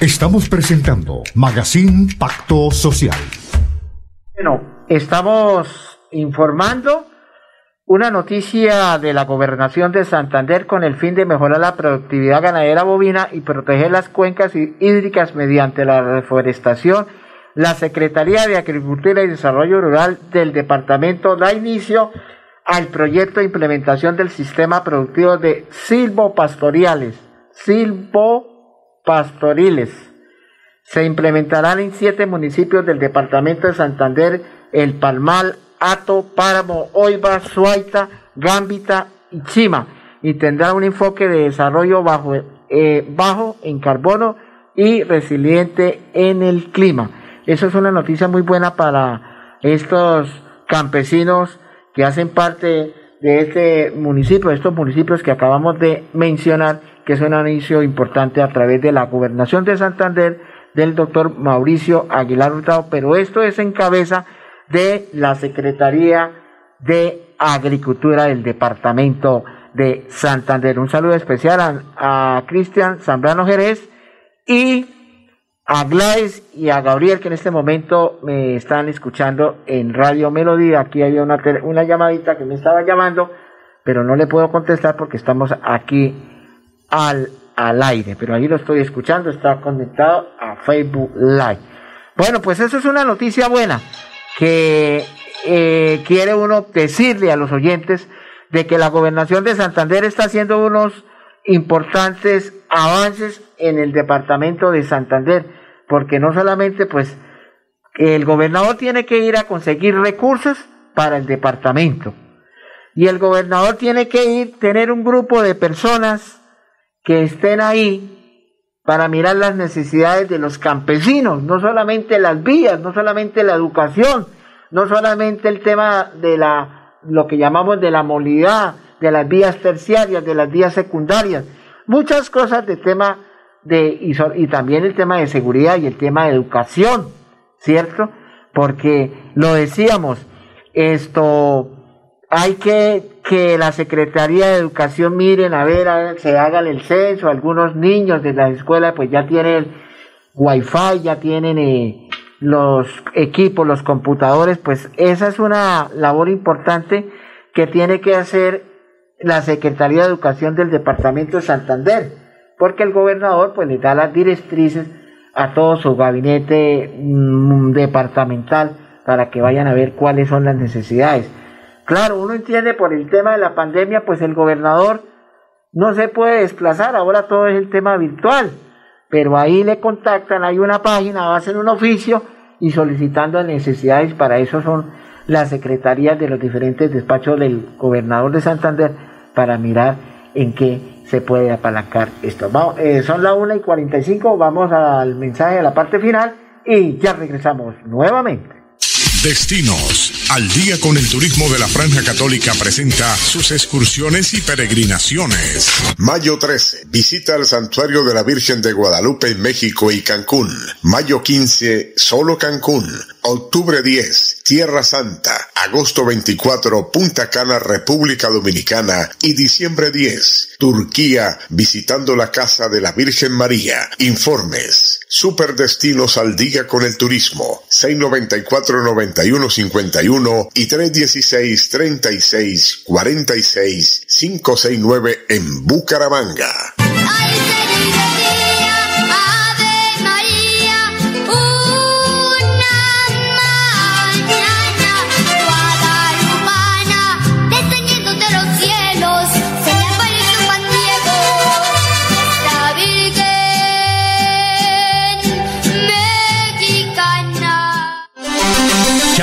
[SPEAKER 5] Estamos presentando Magazine Pacto Social.
[SPEAKER 1] Bueno, estamos informando una noticia de la gobernación de Santander con el fin de mejorar la productividad ganadera bovina y proteger las cuencas hídricas mediante la reforestación. La Secretaría de Agricultura y Desarrollo Rural del departamento da inicio al proyecto de implementación del sistema productivo de silvopastoriales, silvopastoriles. Se implementarán en siete municipios del departamento de Santander, El Palmal, Ato, Páramo, Oiva, Suaita, Gambita y Chima y tendrá un enfoque de desarrollo bajo, eh, bajo en carbono y resiliente en el clima. Eso es una noticia muy buena para estos campesinos que hacen parte de este municipio, estos municipios que acabamos de mencionar, que es un anuncio importante a través de la gobernación de Santander del doctor Mauricio Aguilar Hurtado, pero esto es en cabeza de la Secretaría de Agricultura del departamento de Santander. Un saludo especial a, Cristian Zambrano Jerez y a Gladys y a Gabriel que en este momento me están escuchando en Radio Melodía. Aquí había una, una llamadita que me estaba llamando, pero no le puedo contestar porque estamos aquí al, al aire. Pero ahí lo estoy escuchando, está conectado a Facebook Live. Bueno, pues eso es una noticia buena que eh, quiere uno decirle a los oyentes de que la gobernación de Santander está haciendo unos importantes avances en el departamento de Santander, porque no solamente pues el gobernador tiene que ir a conseguir recursos para el departamento y el gobernador tiene que ir tener un grupo de personas que estén ahí para mirar las necesidades de los campesinos, no solamente las vías, no solamente la educación, no solamente el tema de la lo que llamamos de la movilidad, de las vías terciarias, de las vías secundarias, muchas cosas de tema de, y, y también el tema de seguridad y el tema de educación, ¿cierto? Porque lo decíamos, esto, hay que que la Secretaría de Educación miren a ver, a se hagan el censo, algunos niños de la escuela pues ya tienen wifi, ya tienen eh, los equipos, los computadores, pues esa es una labor importante que tiene que hacer la Secretaría de Educación del Departamento de Santander, porque el gobernador pues le da las directrices a todo su gabinete mm, departamental para que vayan a ver cuáles son las necesidades. Claro, uno entiende por el tema de la pandemia, pues el gobernador no se puede desplazar, ahora todo es el tema virtual pero ahí le contactan, hay una página, hacen un oficio y solicitando necesidades, para eso son las secretarías de los diferentes despachos del gobernador de Santander para mirar en qué se puede apalancar esto. Vamos, eh, son las 1 y 45, vamos al mensaje de la parte final y ya regresamos nuevamente.
[SPEAKER 4] Destinos. Al día con el turismo de la Franja Católica presenta sus excursiones y peregrinaciones. Mayo 13. Visita al Santuario de la Virgen de Guadalupe en México y Cancún. Mayo 15. Solo Cancún. Octubre 10. Tierra Santa. Agosto 24. Punta Cana, República Dominicana. Y diciembre 10. Turquía, visitando la Casa de la Virgen María. Informes. Superdestinos al día con el turismo. 694 91 51 y 316 36 46 569 en Bucaramanga.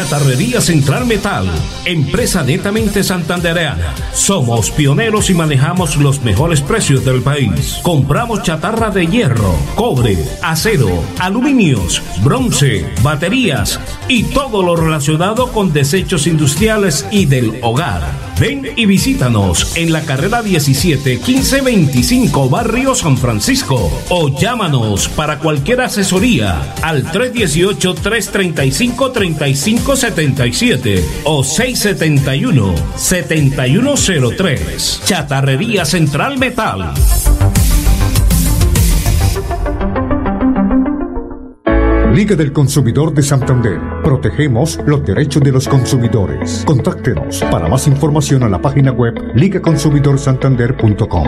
[SPEAKER 3] Chatarrería Central Metal, empresa netamente santandereana. Somos pioneros y manejamos los mejores precios del país. Compramos chatarra de hierro, cobre, acero, aluminios, bronce, baterías y todo lo relacionado con desechos industriales y del hogar. Ven y visítanos en la carrera 17 1525 Barrio San Francisco o llámanos para cualquier asesoría al 318 335 35 77 o 671 7103. Chatarrería Central Metal.
[SPEAKER 5] Liga del Consumidor de Santander. Protegemos los derechos de los consumidores. Contáctenos para más información a la página web ligaconsumidorsantander.com.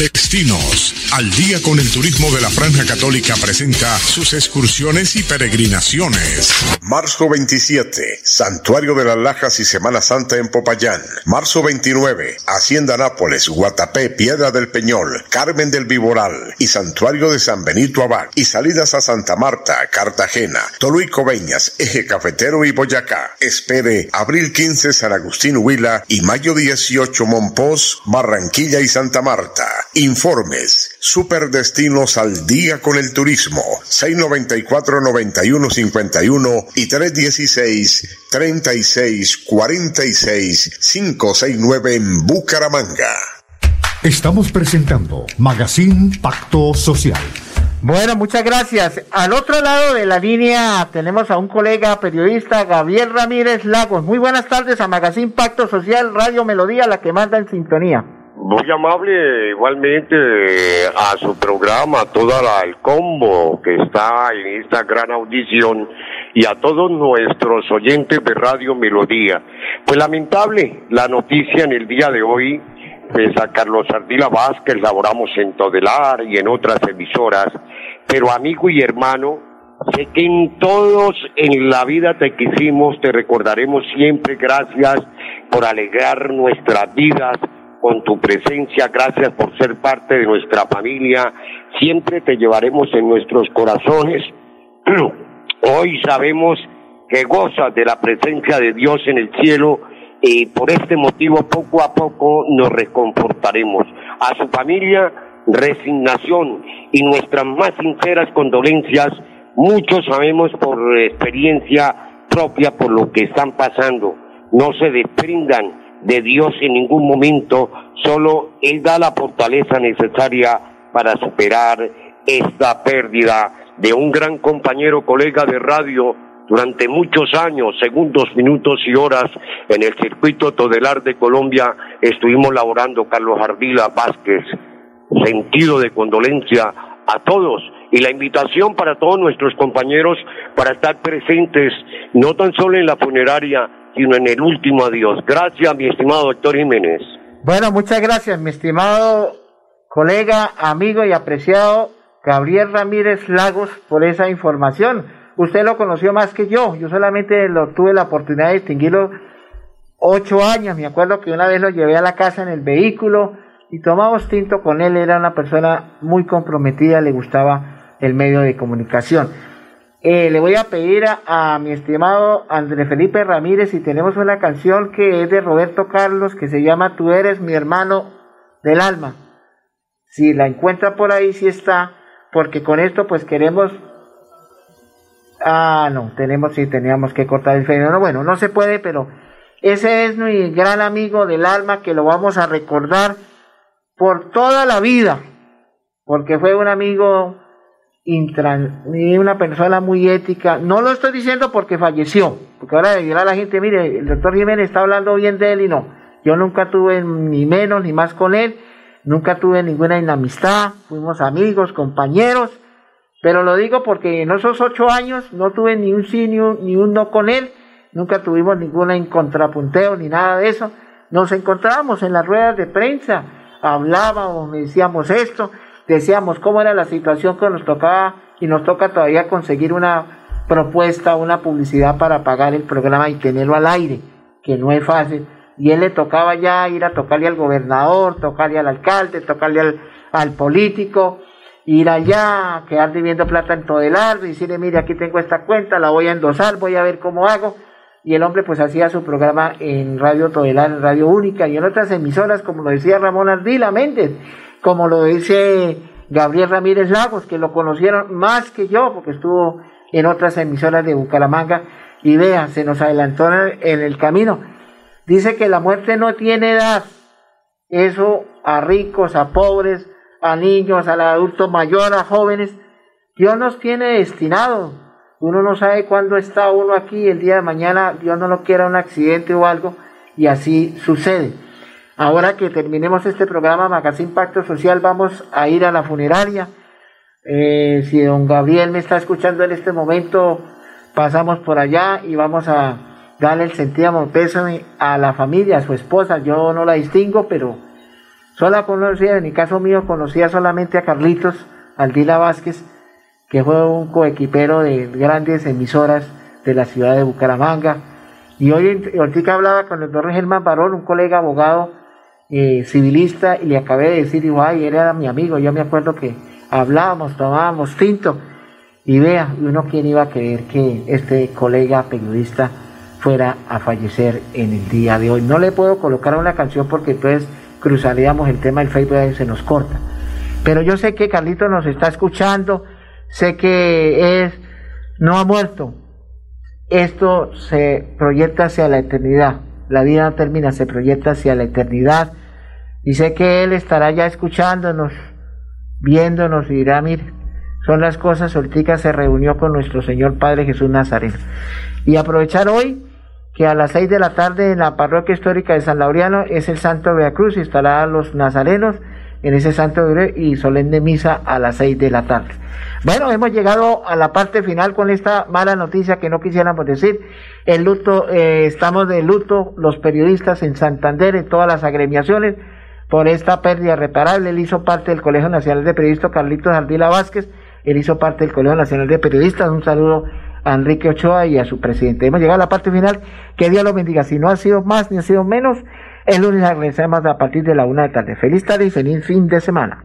[SPEAKER 4] Destinos. Al día con el turismo de la Franja Católica presenta sus excursiones y peregrinaciones. Marzo 27, Santuario de las Lajas y Semana Santa en Popayán. Marzo 29, Hacienda Nápoles, Guatapé, Piedra del Peñol, Carmen del Viboral y Santuario de San Benito Abad. Y salidas a Santa Marta, Cartagena, Toluí Coveñas, Eje Cafetero y Boyacá. Espere abril 15 San Agustín Huila y mayo 18 Monpós, Barranquilla y Santa Marta. Informes. Superdestinos al día con el turismo. 694-9151 y 316-3646-569 en Bucaramanga.
[SPEAKER 5] Estamos presentando Magazine Pacto Social.
[SPEAKER 1] Bueno, muchas gracias. Al otro lado de la línea tenemos a un colega periodista, Gabriel Ramírez Lagos. Muy buenas tardes a Magazine Pacto Social, Radio Melodía, la que manda en sintonía.
[SPEAKER 16] Muy amable igualmente a su programa, a toda la, el combo que está en esta gran audición y a todos nuestros oyentes de Radio Melodía. Pues lamentable la noticia en el día de hoy, pues a Carlos Ardila Vázquez laboramos en Todelar y en otras emisoras, pero amigo y hermano, sé que en todos en la vida te quisimos, te recordaremos siempre, gracias por alegrar nuestras vidas, con tu presencia, gracias por ser parte de nuestra familia, siempre te llevaremos en nuestros corazones. Hoy sabemos que gozas de la presencia de Dios en el cielo y por este motivo poco a poco nos reconfortaremos. A su familia, resignación y nuestras más sinceras condolencias. Muchos sabemos por experiencia propia por lo que están pasando. No se desprendan de Dios en ningún momento, solo Él da la fortaleza necesaria para superar esta pérdida de un gran compañero, colega de radio durante muchos años, segundos, minutos y horas en el circuito Todelar de Colombia estuvimos laborando Carlos Ardila Vázquez. Sentido de condolencia a todos y la invitación para todos nuestros compañeros para estar presentes no tan solo en la funeraria, sino en el último adiós. Gracias, mi estimado doctor Jiménez.
[SPEAKER 1] Bueno, muchas gracias, mi estimado colega, amigo y apreciado Gabriel Ramírez Lagos, por esa información. Usted lo conoció más que yo, yo solamente lo tuve la oportunidad de distinguirlo ocho años. Me acuerdo que una vez lo llevé a la casa en el vehículo y tomamos tinto con él. Era una persona muy comprometida, le gustaba el medio de comunicación. Eh, le voy a pedir a, mi estimado André Felipe Ramírez si tenemos una canción que es de Roberto Carlos que se llama Tú eres mi hermano del alma. Si la encuentra por ahí, si está, porque con esto pues queremos... Ah, no, tenemos, sí, teníamos que cortar el freno. No, bueno, no se puede, pero ese es mi gran amigo del alma que lo vamos a recordar por toda la vida, porque fue un amigo intran, una persona muy ética. No lo estoy diciendo porque falleció, porque ahora dirá a la gente, mire, el doctor Jiménez está hablando bien de él y no. Yo nunca tuve ni menos ni más con él, nunca tuve ninguna inamistad, fuimos amigos, compañeros, pero lo digo porque en esos ocho años no tuve ni un sí ni un, ni un no con él, nunca tuvimos ninguna en contrapunteo ni nada de eso. Nos encontrábamos en las ruedas de prensa, hablábamos, decíamos esto, decíamos cómo era la situación que nos tocaba y nos toca todavía conseguir una propuesta, una publicidad para pagar el programa y tenerlo al aire, que no es fácil. Y él le tocaba ya ir a tocarle al gobernador, tocarle al alcalde, tocarle al, político, ir allá, quedar debiendo plata en todo el decirle, mire, aquí tengo esta cuenta, la voy a endosar, voy a ver cómo hago. Y el hombre pues hacía su programa en Radio Todelar, en Radio Única y en otras emisoras, como lo decía Ramón Ardila Méndez, como lo dice Gabriel Ramírez Lagos, que lo conocieron más que yo, porque estuvo en otras emisoras de Bucaramanga, y vea, se nos adelantó en el camino. Dice que la muerte no tiene edad. Eso a ricos, a pobres, a niños, a adultos mayores, a jóvenes, Dios nos tiene destinado. Uno no sabe cuándo está uno aquí, el día de mañana Dios no lo quiera un accidente o algo, y así sucede. Ahora que terminemos este programa Magazine Pacto Social, vamos a ir a la funeraria. Eh, si don Gabriel me está escuchando en este momento, pasamos por allá y vamos a darle el sentido pésame a la familia, a su esposa. Yo no la distingo, pero Solo conocía, en mi caso mío, conocía solamente a Carlitos Aldila Vázquez, que fue un coequipero de grandes emisoras de la ciudad de Bucaramanga. Y hoy, ahorita hablaba con el doctor Germán Barón, un colega abogado eh, civilista, y le acabé de decir, ay, él era mi amigo, yo me acuerdo que hablábamos, tomábamos tinto, y vea, uno quién iba a creer que este colega periodista fuera a fallecer en el día de hoy. No le puedo colocar una canción porque entonces cruzaríamos el tema del Facebook y se nos corta. Pero yo sé que Carlito nos está escuchando, sé que es, no ha muerto. Esto se proyecta hacia la eternidad. La vida no termina, se proyecta hacia la eternidad. Y sé que Él estará ya escuchándonos, viéndonos y dirá, mire, son las cosas, Soltica se reunió con nuestro Señor Padre Jesús Nazareno. Y aprovechar hoy que a las seis de la tarde en la parroquia histórica de San Laureano es el Santo Cruz y estarán los nazarenos en ese Santo y solemne misa a las seis de la tarde. Bueno, hemos llegado a la parte final con esta mala noticia que no quisiéramos decir. El luto, eh, estamos de luto los periodistas en Santander, en todas las agremiaciones, por esta pérdida reparable. Él hizo parte del Colegio Nacional de Periodistas Carlitos Ardila Vázquez, él hizo parte del Colegio Nacional de Periodistas. Un saludo a Enrique Ochoa y a su presidente. Hemos llegado a la parte final. Que Dios los bendiga. Si no ha sido más ni ha sido menos, el lunes regresamos a partir de la una de tarde. Feliz tarde y feliz fin de semana.